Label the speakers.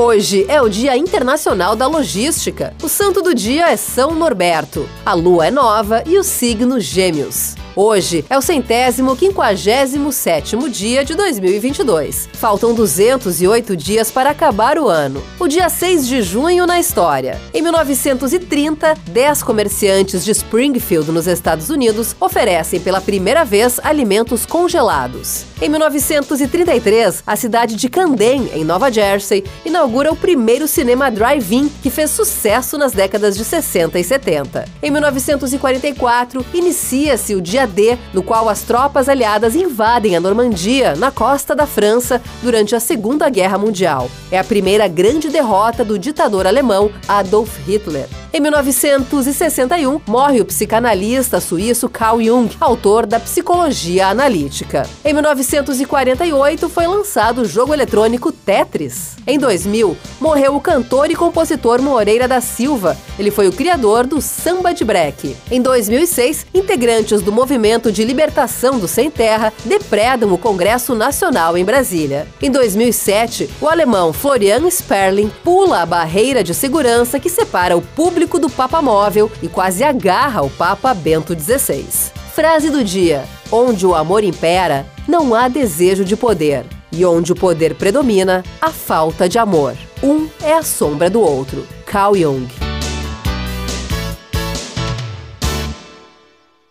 Speaker 1: Hoje é o Dia Internacional da Logística. O santo do dia é São Norberto. A lua é nova e o signo Gêmeos. Hoje é o centésimo quinquagésimo sétimo dia de 2022. Faltam 208 dias para acabar o ano. O dia 6 de junho na história. Em 1930, 10 comerciantes de Springfield, nos Estados Unidos, oferecem pela primeira vez alimentos congelados. Em 1933, a cidade de Camden, em Nova Jersey, inaugura o primeiro cinema drive-in que fez sucesso nas décadas de 60 e 70. Em 1944, inicia-se o dia D, no qual as tropas aliadas invadem a Normandia, na costa da França, durante a Segunda Guerra Mundial. É a primeira grande derrota do ditador alemão Adolf Hitler. Em 1961, morre o psicanalista suíço Carl Jung, autor da Psicologia Analítica. Em 1948, foi lançado o jogo eletrônico Tetris. Em 2000, morreu o cantor e compositor Moreira da Silva. Ele foi o criador do samba de break. Em 2006, integrantes do Movimento de Libertação do Sem Terra depredam o Congresso Nacional em Brasília. Em 2007, o alemão Florian Sperling pula a barreira de segurança que separa o público público do Papa Móvel e quase agarra o Papa Bento XVI. Frase do dia: Onde o amor impera, não há desejo de poder. E onde o poder predomina, a falta de amor. Um é a sombra do outro. Carl Jung.